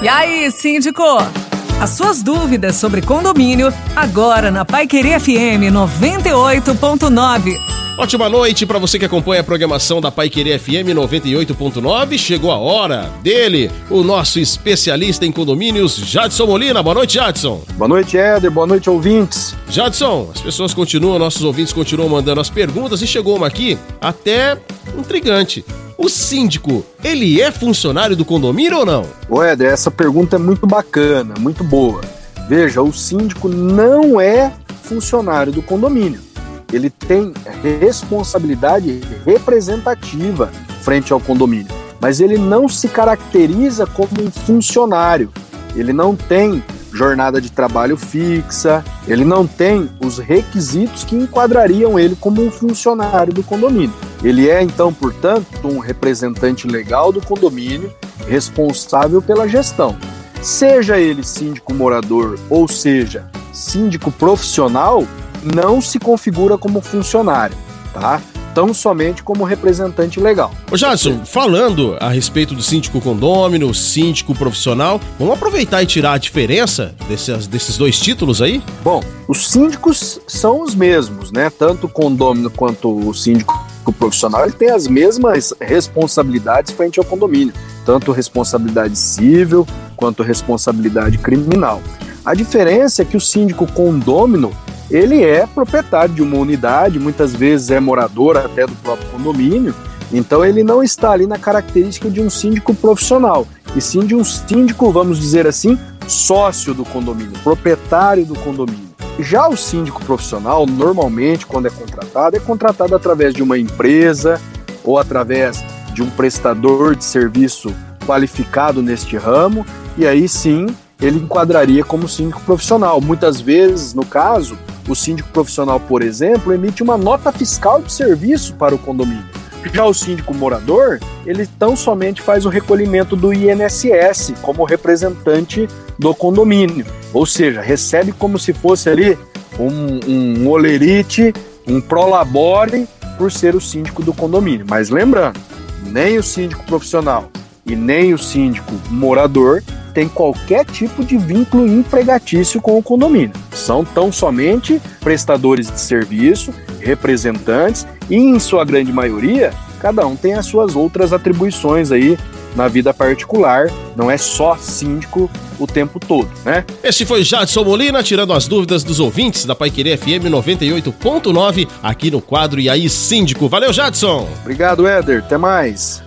E aí, síndico? As suas dúvidas sobre condomínio, agora na Pai Querer FM 98.9. Ótima noite para você que acompanha a programação da Pai Querer FM 98.9. Chegou a hora dele, o nosso especialista em condomínios, Jadson Molina. Boa noite, Jadson. Boa noite, Éder. Boa noite, ouvintes. Jadson, as pessoas continuam, nossos ouvintes continuam mandando as perguntas e chegou uma aqui até intrigante. O síndico, ele é funcionário do condomínio ou não? Ô Éder, essa pergunta é muito bacana, muito boa. Veja, o síndico não é funcionário do condomínio. Ele tem responsabilidade representativa frente ao condomínio, mas ele não se caracteriza como um funcionário. Ele não tem jornada de trabalho fixa, ele não tem os requisitos que enquadrariam ele como um funcionário do condomínio. Ele é, então, portanto, um representante legal do condomínio, responsável pela gestão. Seja ele síndico morador ou seja síndico profissional, não se configura como funcionário, tá? tão somente como representante legal. Ô Jadson, falando a respeito do síndico condômino, síndico profissional, vamos aproveitar e tirar a diferença desses, desses dois títulos aí? Bom, os síndicos são os mesmos, né? Tanto o condômino quanto o síndico profissional, ele tem as mesmas responsabilidades frente ao condomínio, tanto responsabilidade civil quanto responsabilidade criminal. A diferença é que o síndico condômino ele é proprietário de uma unidade, muitas vezes é morador até do próprio condomínio, então ele não está ali na característica de um síndico profissional, e sim de um síndico, vamos dizer assim, sócio do condomínio, proprietário do condomínio. Já o síndico profissional, normalmente, quando é contratado, é contratado através de uma empresa ou através de um prestador de serviço qualificado neste ramo, e aí sim ele enquadraria como síndico profissional. Muitas vezes, no caso, o síndico profissional, por exemplo, emite uma nota fiscal de serviço para o condomínio. Já o síndico morador, ele tão somente faz o recolhimento do INSS como representante do condomínio. Ou seja, recebe como se fosse ali um, um olerite, um prolabore por ser o síndico do condomínio. Mas lembrando, nem o síndico profissional e nem o síndico morador tem qualquer tipo de vínculo empregatício com o condomínio. São tão somente prestadores de serviço, representantes e, em sua grande maioria, cada um tem as suas outras atribuições aí na vida particular, não é só síndico o tempo todo, né? Esse foi Jadson Molina tirando as dúvidas dos ouvintes da Paiquerê FM 98.9 aqui no quadro E aí Síndico. Valeu, Jadson! Obrigado, Éder. Até mais.